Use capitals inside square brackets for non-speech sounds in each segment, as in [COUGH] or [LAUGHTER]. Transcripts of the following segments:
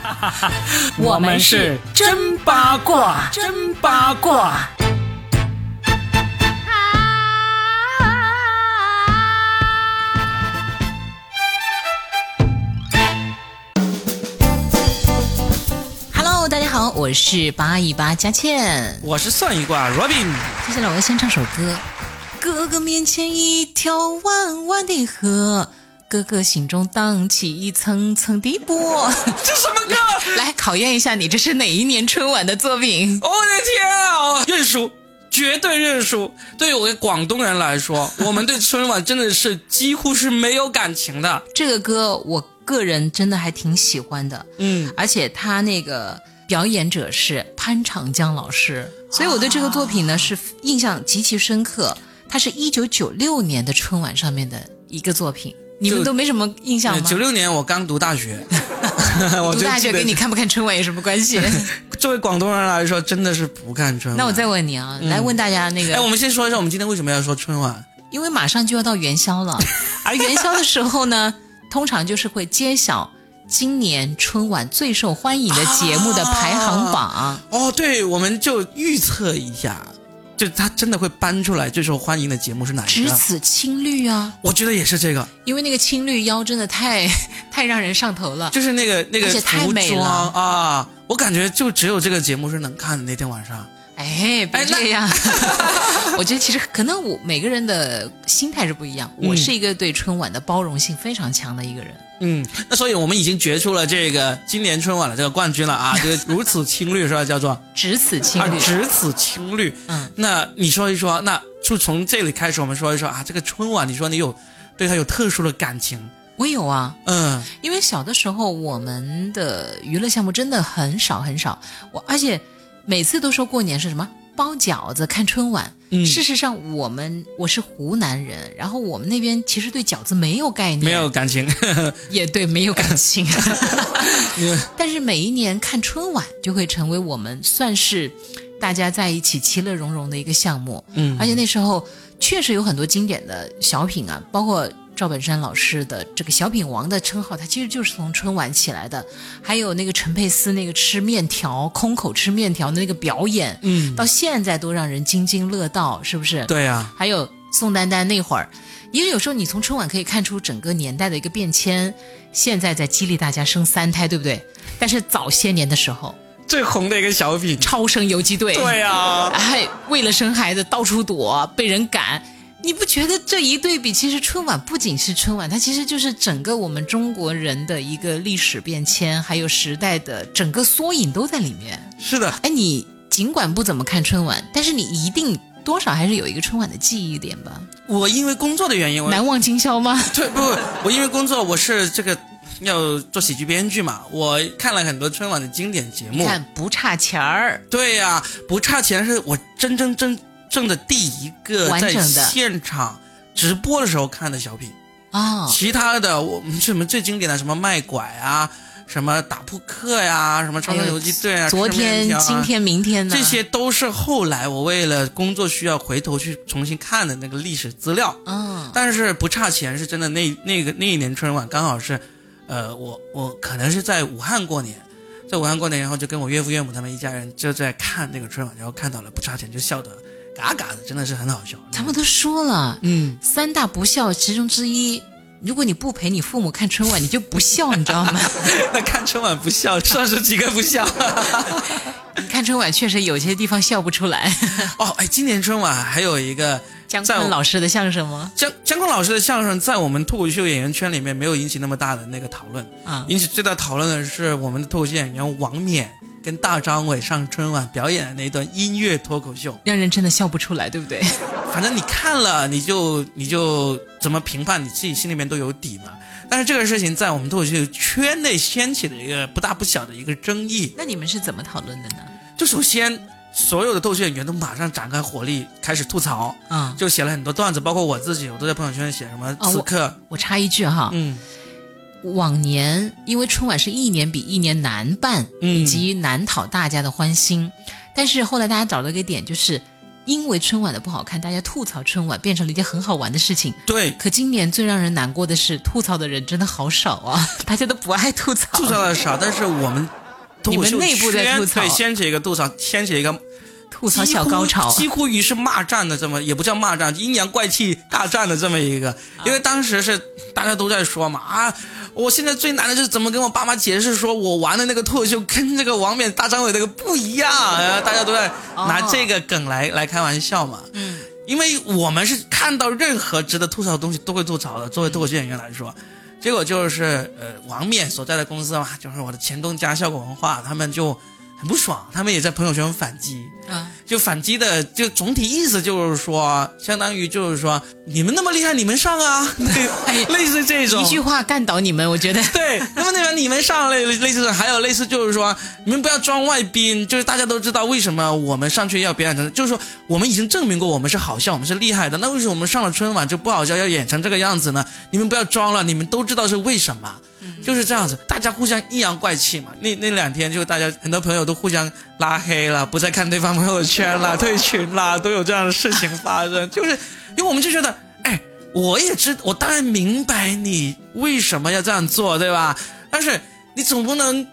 [LAUGHS] 我们是真八卦，真八卦。Hello，大家好，我是八一八佳倩，我是算一卦 Robin。接下来我要先唱首歌。哥哥面前一条弯弯的河，哥哥心中荡起一层层的波。这什么歌？[LAUGHS] 来考验一下你，这是哪一年春晚的作品？我的天啊！认输，绝对认输。对于我们广东人来说，我们对春晚真的是几乎是没有感情的。这个歌，我个人真的还挺喜欢的。嗯，而且他那个表演者是潘长江老师，所以我对这个作品呢是印象极其深刻。它是一九九六年的春晚上面的一个作品，你们都没什么印象吗？九六年我刚读大学，[LAUGHS] [LAUGHS] 读大学跟你看不看春晚有什么关系？[LAUGHS] 作为广东人来说，真的是不看春晚。那我再问你啊，来问大家那个，哎，我们先说一下，我们今天为什么要说春晚？因为马上就要到元宵了，而元宵的时候呢，通常就是会揭晓今年春晚最受欢迎的节目的排行榜。哦，对，我们就预测一下。就他真的会搬出来最受欢迎的节目是哪一个？只此青绿啊！我觉得也是这个，因为那个青绿腰真的太 [LAUGHS] 太让人上头了，就是那个那个服装啊，我感觉就只有这个节目是能看的那天晚上。哎，别这样！[LAUGHS] [LAUGHS] 我觉得其实可能我每个人的心态是不一样。我是一个对春晚的包容性非常强的一个人。嗯，那所以我们已经决出了这个今年春晚的这个冠军了啊！[LAUGHS] 就是如此青绿是吧？叫做只此青绿，只此青绿。嗯，那你说一说，那就从这里开始，我们说一说啊，这个春晚，你说你有对他有特殊的感情？我有啊，嗯，因为小的时候我们的娱乐项目真的很少很少，我而且每次都说过年是什么？包饺子看春晚，嗯事实上我们我是湖南人，然后我们那边其实对饺子没有概念，没有感情，[LAUGHS] 也对没有感情。[LAUGHS] [LAUGHS] 但是每一年看春晚就会成为我们算是大家在一起其乐融融的一个项目。嗯，而且那时候确实有很多经典的小品啊，包括。赵本山老师的这个“小品王”的称号，他其实就是从春晚起来的。还有那个陈佩斯那个吃面条、空口吃面条的那个表演，嗯，到现在都让人津津乐道，是不是？对呀。还有宋丹丹那会儿，因为有时候你从春晚可以看出整个年代的一个变迁。现在在激励大家生三胎，对不对？但是早些年的时候，最红的一个小品《超生游击队》，对呀，还为了生孩子到处躲，被人赶。你不觉得这一对比，其实春晚不仅是春晚，它其实就是整个我们中国人的一个历史变迁，还有时代的整个缩影都在里面。是的，哎，你尽管不怎么看春晚，但是你一定多少还是有一个春晚的记忆点吧？我因为工作的原因，难忘今宵吗？[LAUGHS] 对，不，我因为工作，我是这个要做喜剧编剧嘛，我看了很多春晚的经典节目，看不差钱儿。对呀，不差钱是我真真真。正的第一个在现场直播的时候看的小品。啊，其他的我们什么最经典的什么卖拐啊，什么打扑克呀，什么超生游击队啊，昨天、今天、明天的，这些都是后来我为了工作需要回头去重新看的那个历史资料。嗯，但是不差钱是真的，那那个那一年春晚刚好是，呃，我我可能是在武汉过年，在武汉过年，然后就跟我岳父岳母他们一家人就在看那个春晚，然后看到了不差钱就笑得。嘎嘎的，真的是很好笑。他们都说了，嗯，三大不孝其中之一，如果你不陪你父母看春晚，你就不孝，你知道吗？那 [LAUGHS] 看春晚不孝，算是几个不孝？你 [LAUGHS] 看春晚确实有些地方笑不出来。[LAUGHS] 哦，哎，今年春晚还有一个姜昆老师的相声吗？姜姜昆老师的相声在我们脱口秀演员圈里面没有引起那么大的那个讨论啊，引起最大讨论的是我们的脱口秀演员王冕。跟大张伟上春晚表演的那段音乐脱口秀，让人真的笑不出来，对不对？反正你看了，你就你就怎么评判，你自己心里面都有底嘛。但是这个事情在我们脱口秀圈内掀起了一个不大不小的一个争议。那你们是怎么讨论的呢？就首先，所有的脱口秀演员都马上展开火力开始吐槽，啊，就写了很多段子，包括我自己，我都在朋友圈写什么此刻。我插一句哈，嗯。往年因为春晚是一年比一年难办，以及难讨大家的欢心，但是后来大家找到一个点，就是因为春晚的不好看，大家吐槽春晚变成了一件很好玩的事情。对，可今年最让人难过的是，吐槽的人真的好少啊！[LAUGHS] 大家都不爱吐槽，吐槽的少，但是我们你们内部在吐槽，对，掀起一个吐槽，掀起一个吐槽小高潮，几乎于是骂战的这么，也不叫骂战，阴阳怪气大战的这么一个，因为当时是大家都在说嘛啊。我现在最难的就是怎么跟我爸妈解释，说我玩的那个脱口秀跟那个王冕大张伟那个不一样，大家都在拿这个梗来来开玩笑嘛。嗯，因为我们是看到任何值得吐槽的东西都会吐槽的，作为脱口秀演员来说，结果就是呃，王冕所在的公司嘛，就是我的前东家效果文化，他们就。很不爽，他们也在朋友圈反击，啊，就反击的，就总体意思就是说，相当于就是说，你们那么厉害，你们上啊，[LAUGHS] 对类似这种。一句话干倒你们，我觉得。[LAUGHS] 对，那么那边你们上类类似，还有类似就是说，你们不要装外宾，就是大家都知道为什么我们上去要表演成，就是说我们已经证明过我们是好笑，我们是厉害的，那为什么我们上了春晚就不好笑，要演成这个样子呢？你们不要装了，你们都知道是为什么。就是这样子，大家互相阴阳怪气嘛。那那两天就大家很多朋友都互相拉黑了，不再看对方朋友圈了，退群了，[LAUGHS] 都有这样的事情发生。就是因为我们就觉得，哎，我也知，我当然明白你为什么要这样做，对吧？但是你总不能。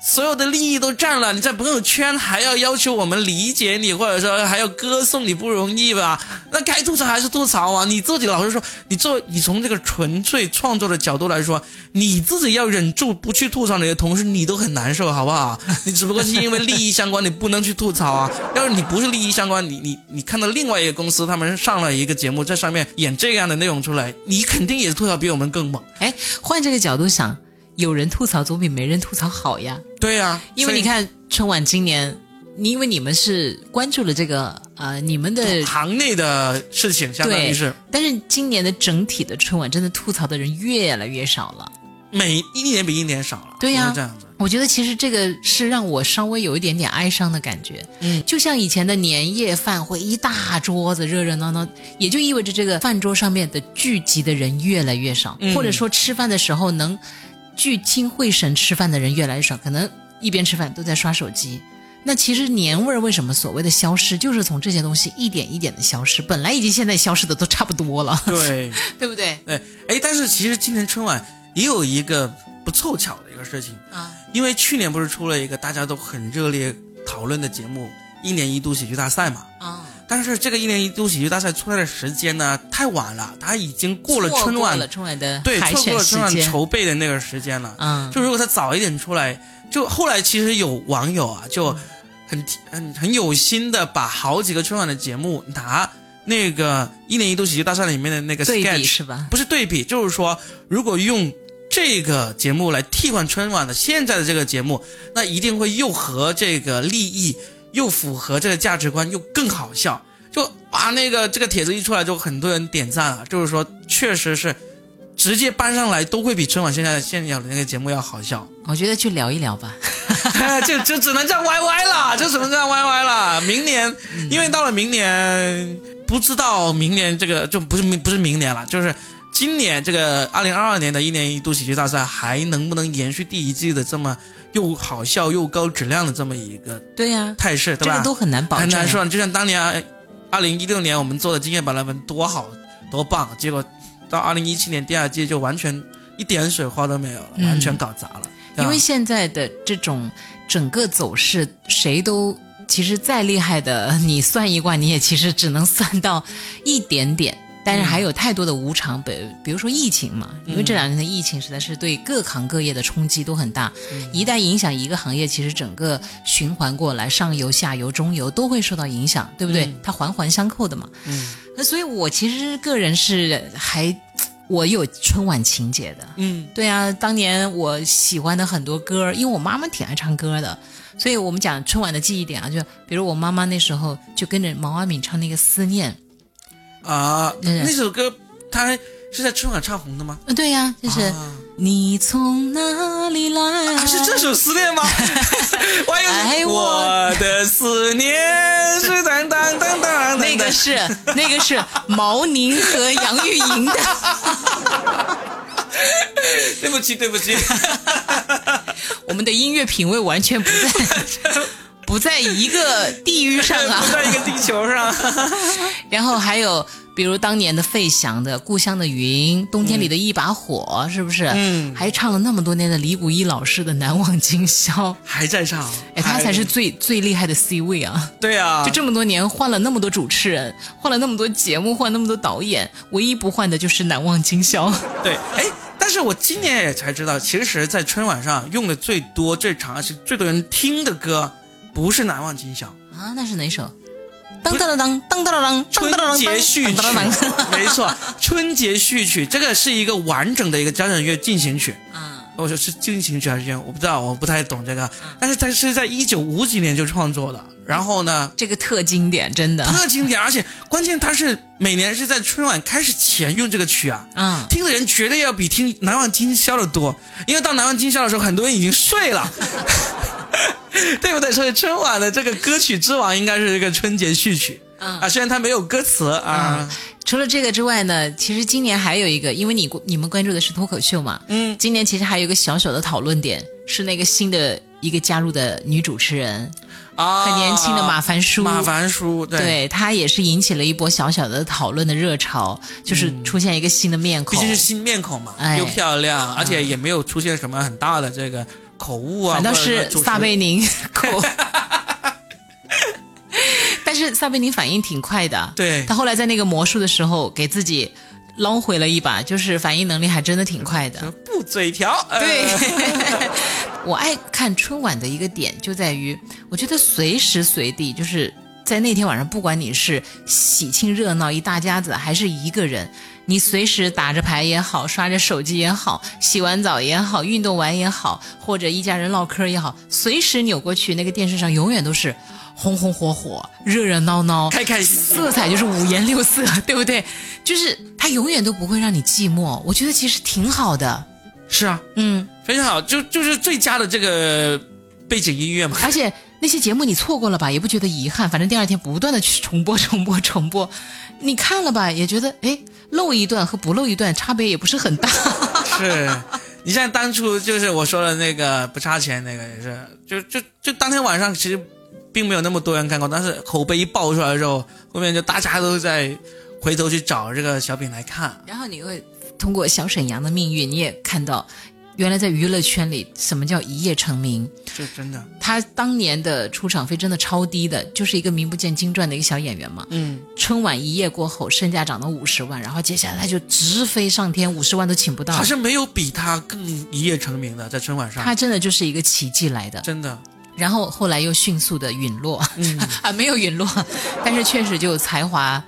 所有的利益都占了，你在朋友圈还要要求我们理解你，或者说还要歌颂你，不容易吧？[LAUGHS] 那该吐槽还是吐槽啊！你自己老实说，你做你从这个纯粹创作的角度来说，你自己要忍住不去吐槽你的同事，你都很难受，好不好？[LAUGHS] 你只不过是因为利益相关，你不能去吐槽啊。要是你不是利益相关，你你你看到另外一个公司他们上了一个节目，在上面演这样的内容出来，你肯定也吐槽比我们更猛。哎，换这个角度想。有人吐槽总比没人吐槽好呀。对呀，因为你看春晚今年，你因为你们是关注了这个呃你们的行内的事情，相当于是。但是今年的整体的春晚，真的吐槽的人越来越少了，每一年比一年少了。对呀，这样子。我觉得其实这个是让我稍微有一点点哀伤的感觉。嗯，就像以前的年夜饭会一大桌子热热闹闹，也就意味着这个饭桌上面的聚集的人越来越少，或者说吃饭的时候能。聚精会神吃饭的人越来越少，可能一边吃饭都在刷手机。那其实年味儿为什么所谓的消失，就是从这些东西一点一点的消失。本来已经现在消失的都差不多了，对 [LAUGHS] 对不对？对，哎，但是其实今年春晚也有一个不凑巧的一个事情啊，因为去年不是出了一个大家都很热烈讨论的节目——一年一度喜剧大赛嘛？啊。但是这个一年一度喜剧大赛出来的时间呢太晚了，它已经过了春晚了春晚的对错过了春晚筹备的那个时间了。嗯，就如果它早一点出来，就后来其实有网友啊就很很很有心的把好几个春晚的节目拿那个一年一度喜剧大赛里面的那个 sketch 是吧？不是对比，就是说如果用这个节目来替换春晚的现在的这个节目，那一定会又和这个利益。又符合这个价值观，又更好笑，就啊那个这个帖子一出来，就很多人点赞了。就是说，确实是直接搬上来，都会比春晚现在现有的那个节目要好笑。我觉得去聊一聊吧，就就只能这样歪歪了，就只能这样歪歪了。明年，因为到了明年，不知道明年这个就不是明不是明年了，就是今年这个二零二二年的一年一度喜剧大赛还能不能延续第一季的这么。又好笑又高质量的这么一个对呀态势，对吧？这个都很难保证，很难说。就像当年二零一六年我们做的《经验百乐文》多好多棒，结果到二零一七年第二季就完全一点水花都没有了，完全搞砸了。因为现在的这种整个走势，谁都其实再厉害的，你算一卦，你也其实只能算到一点点。但是还有太多的无常，比比如说疫情嘛，因为这两年的疫情实在是对各行各业的冲击都很大，一旦影响一个行业，其实整个循环过来，上游、下游、中游都会受到影响，对不对？它环环相扣的嘛。嗯，那所以我其实个人是还我有春晚情节的。嗯，对啊，当年我喜欢的很多歌，因为我妈妈挺爱唱歌的，所以我们讲春晚的记忆点啊，就比如我妈妈那时候就跟着毛阿敏唱那个《思念》。啊，那首歌他是在春晚唱红的吗？嗯，对呀，就是你从哪里来？是这首思念吗？[LAUGHS] 爱我的思念是当当当当，那个是那个是毛宁和杨钰莹的。[LAUGHS] 对不起，对不起，[LAUGHS] 我们的音乐品味完全不在。不在一个地域上啊，[LAUGHS] 不在一个地球上。[LAUGHS] 然后还有。比如当年的费翔的《故乡的云》，冬天里的一把火，是不是？嗯，还唱了那么多年的李谷一老师的《难忘今宵》，[LAUGHS] 还在唱。哎，他才是最最厉害的 C 位啊！对啊，就这么多年换了那么多主持人，换了那么多节目，换那么多导演，唯一不换的就是《难忘今宵》。对，哎，但是我今年也才知道，其实，在春晚上用的最多、最长而且最多人听的歌，不是《难忘今宵》啊，那是哪首？当当当当当当当，春节序曲，[LAUGHS] 没错，春节序曲，这个是一个完整的一个交响乐进行曲。嗯，我说是进行曲还是我不知道，我不太懂这个。但是它是在一九五几年就创作的，然后呢，这个特经典，真的特经典，而且关键它是每年是在春晚开始前用这个曲啊。嗯，听的人绝对要比听《难忘今宵》的多，因为到《难忘今宵》的时候，很多人已经睡了。[LAUGHS] 对不对？所以春晚的这个歌曲之王应该是这个春节序曲啊，虽然它没有歌词啊。除了这个之外呢，其实今年还有一个，因为你你们关注的是脱口秀嘛，嗯，今年其实还有一个小小的讨论点，是那个新的一个加入的女主持人啊，很年轻的马凡舒，马凡舒，对，她也是引起了一波小小的讨论的热潮，就是出现一个新的面孔，毕竟是新面孔嘛，又漂亮，而且也没有出现什么很大的这个。口误啊，反倒是撒贝宁口，[LAUGHS] 但是撒贝宁反应挺快的。对，他后来在那个魔术的时候，给自己捞回了一把，就是反应能力还真的挺快的。不嘴瓢，对。[LAUGHS] 我爱看春晚的一个点就在于，我觉得随时随地就是在那天晚上，不管你是喜庆热闹一大家子，还是一个人。你随时打着牌也好，刷着手机也好，洗完澡也好，运动完也好，或者一家人唠嗑也好，随时扭过去，那个电视上永远都是红红火火、热热闹闹、开开心，色彩就是五颜六色，[LAUGHS] 对不对？就是它永远都不会让你寂寞。我觉得其实挺好的。是啊，嗯，非常好，就就是最佳的这个背景音乐嘛。而且那些节目你错过了吧，也不觉得遗憾，反正第二天不断的去重播、[LAUGHS] 重播、重播，你看了吧，也觉得哎。漏一段和不露一段 [LAUGHS] 差别也不是很大。[LAUGHS] 是，你像当初就是我说的那个不差钱那个也是，就就就当天晚上其实并没有那么多人看过，但是口碑一爆出来之后，后面就大家都在回头去找这个小品来看。然后你会通过小沈阳的命运，你也看到。原来在娱乐圈里，什么叫一夜成名？是真的。他当年的出场费真的超低的，就是一个名不见经传的一个小演员嘛。嗯。春晚一夜过后，身价涨到五十万，然后接下来他就直飞上天，五十万都请不到。好像没有比他更一夜成名的，在春晚上。他真的就是一个奇迹来的。真的。然后后来又迅速的陨落，[LAUGHS] 啊，没有陨落，但是确实就才华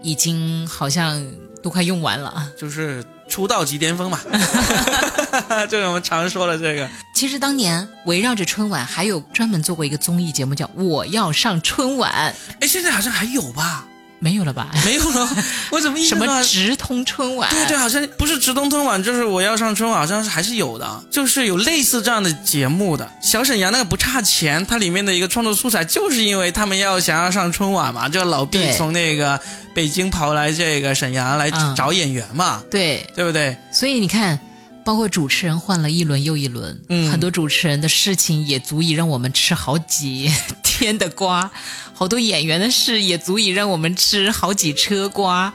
已经好像都快用完了。就是出道即巅峰嘛。[LAUGHS] 就是我们常说的这个。其实当年围绕着春晚，还有专门做过一个综艺节目，叫《我要上春晚》。哎，现在好像还有吧。没有了吧？没有了，我怎么什么直通春晚？对对，好像不是直通春晚，就是我要上春晚，好像是还是有的，就是有类似这样的节目的。小沈阳那个不差钱，它里面的一个创作素材，就是因为他们要想要上春晚嘛，就老毕从那个北京跑来这个沈阳来找演员嘛，对对不对？所以你看。包括主持人换了一轮又一轮，嗯，很多主持人的事情也足以让我们吃好几天的瓜，[LAUGHS] 好多演员的事也足以让我们吃好几车瓜。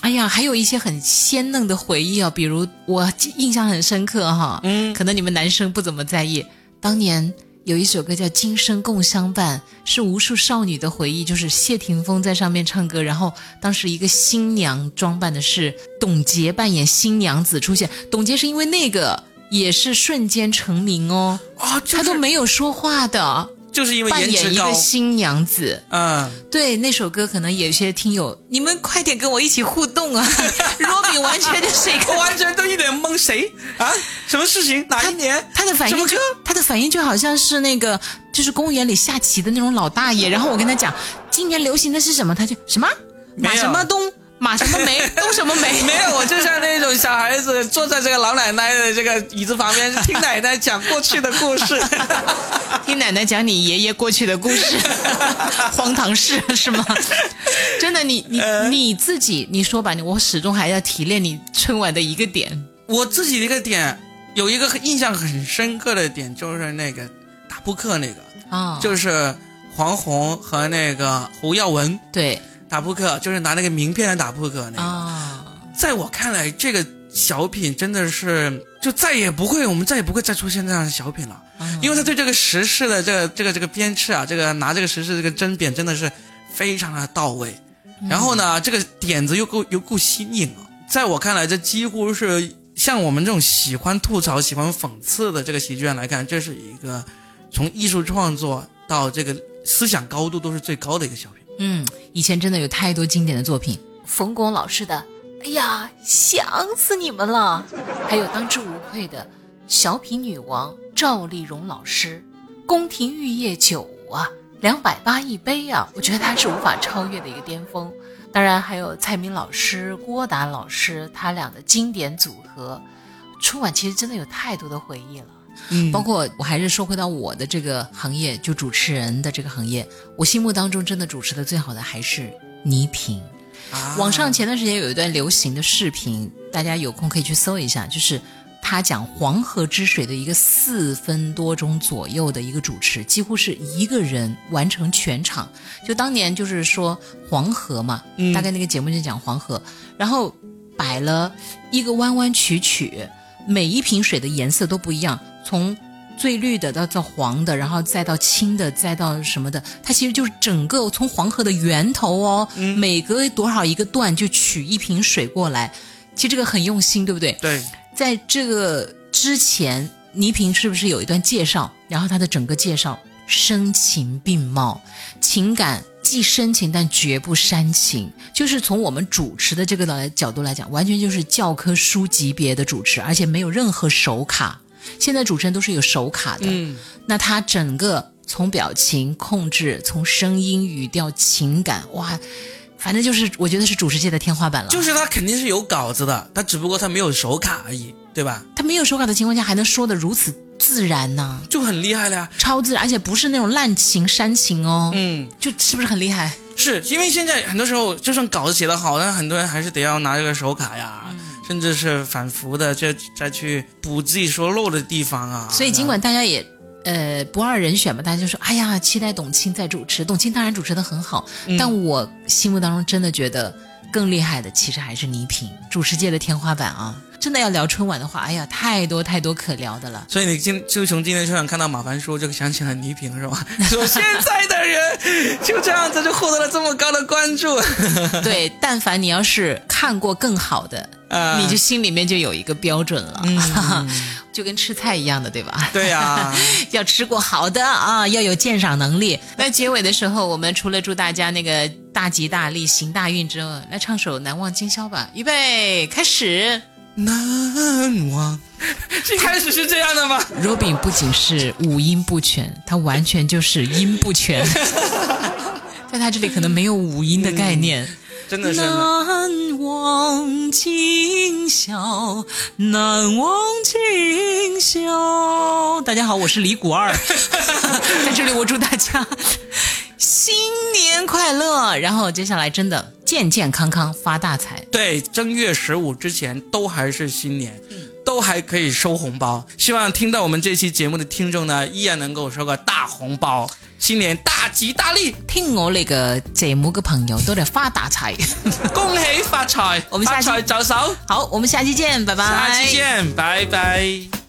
哎呀，还有一些很鲜嫩的回忆啊，比如我印象很深刻哈，嗯，可能你们男生不怎么在意，当年。有一首歌叫《今生共相伴》，是无数少女的回忆。就是谢霆锋在上面唱歌，然后当时一个新娘装扮的是董洁扮演新娘子出现。董洁是因为那个也是瞬间成名哦，啊，她都没有说话的。就是因为扮演一个新娘子，嗯，对那首歌，可能有些听友，你们快点跟我一起互动啊！[LAUGHS] 罗比完全就是一个，完全都一脸懵，谁啊？什么事情？哪一年？他的反应就，他的反应就好像是那个，就是公园里下棋的那种老大爷。[LAUGHS] 然后我跟他讲，今年流行的是什么？他就什么马什么东。马什么梅，[LAUGHS] 东什么梅？没有，我就像那种小孩子坐在这个老奶奶的这个椅子旁边，听奶奶讲过去的故事，[LAUGHS] 听奶奶讲你爷爷过去的故事，[LAUGHS] 荒唐事是吗？真的，你你你自己你说吧，我始终还要提炼你春晚的一个点。我自己的一个点，有一个印象很深刻的点，就是那个打扑克那个，啊，就是黄宏和那个胡耀文对打扑克，就是拿那个名片来打扑克那个。啊，在我看来，这个小品真的是就再也不会，我们再也不会再出现这样的小品了，嗯因为他对这个时事的这个这个这个鞭笞啊，这个拿这个时事这个针砭真的是非常的到位。然后呢，这个点子又够又够新颖啊！在我看来，这几乎是像我们这种喜欢吐槽、喜欢讽刺的这个喜剧人来看，这是一个从艺术创作到这个思想高度都是最高的一个小品。嗯，以前真的有太多经典的作品，冯巩老师的，哎呀，想死你们了，[LAUGHS] 还有当之无愧的小品女王赵丽蓉老师，宫廷玉液酒啊，两百八一杯啊，我觉得她是无法超越的一个巅峰。当然还有蔡明老师、郭达老师他俩的经典组合，春晚其实真的有太多的回忆了。嗯包括我还是说回到我的这个行业，就主持人的这个行业，我心目当中真的主持的最好的还是倪萍。啊网上前段时间有一段流行的视频，大家有空可以去搜一下，就是他讲黄河之水的一个四分多钟左右的一个主持，几乎是一个人完成全场。就当年就是说黄河嘛，嗯大概那个节目就讲黄河，然后摆了一个弯弯曲曲，每一瓶水的颜色都不一样，从最绿的到到黄的，然后再到青的，再到什么的，它其实就是整个从黄河的源头哦，每隔多少一个段就取一瓶水过来，其实这个很用心，对不对？对，在这个之前，倪萍是不是有一段介绍？然后她的整个介绍声情并茂，情感既深情但绝不煽情，就是从我们主持的这个来角度来讲，完全就是教科书级别的主持，而且没有任何手卡。现在主持人都是有手卡的，嗯，那他整个从表情控制，从声音、语调、情感，哇，反正就是我觉得是主持界的天花板了。就是他肯定是有稿子的，他只不过他没有手卡而已，对吧？他没有手卡的情况下，还能说的如此自然呢、就很厉害了呀。超自然，而且不是那种滥情煽情哦，嗯，就是不是很厉害？是因为现在很多时候，就算稿子写得好，但很多人还是得要拿这个手卡呀，甚至是反复的再再去补自己说漏的地方啊。所以尽管大家也呃不二人选嘛，大家就说哎呀，期待董卿在主持，董卿当然主持的很好，但我心目当中真的觉得更厉害的其实还是倪萍，主持界的天花板啊！真的要聊春晚的话，哎呀，太多太多可聊的了。所以你今就从今天春晚看到马凡叔，就想起了倪萍是吧？[LAUGHS] 说现在的人就这样子就获得了这么高的关注，[LAUGHS] 对，但凡你要是看过更好的，[LAUGHS] 啊你就心里面就有一个标准了，嗯就跟吃菜一样的，对吧？对呀、要吃过好的啊，要有鉴赏能力。那结尾的时候，我们除了祝大家那个大吉大利、行大运之后，来唱首《难忘今宵》吧。预备，开始。难忘。[LAUGHS] 一开始是这样的吗？Robin 不仅是五音不全，他完全就是音不全，[LAUGHS] 在他这里可能没有五音的概念。真的是。难忘今宵，难忘今宵。大家好，我是李谷二，[LAUGHS] 在这里我祝大家新年快乐，然后接下来真的健健康康发大财。对，正月十五之前都还是新年，都还可以收红包。希望听到我们这期节目的听众呢，依然能够收个大红包，新年大吉大利，听我那个节目嘅朋友都得发大财。[LAUGHS] 恭喜发财，[LAUGHS] 我们下期發財就手，好，我们下期见，拜拜。下期見，拜拜。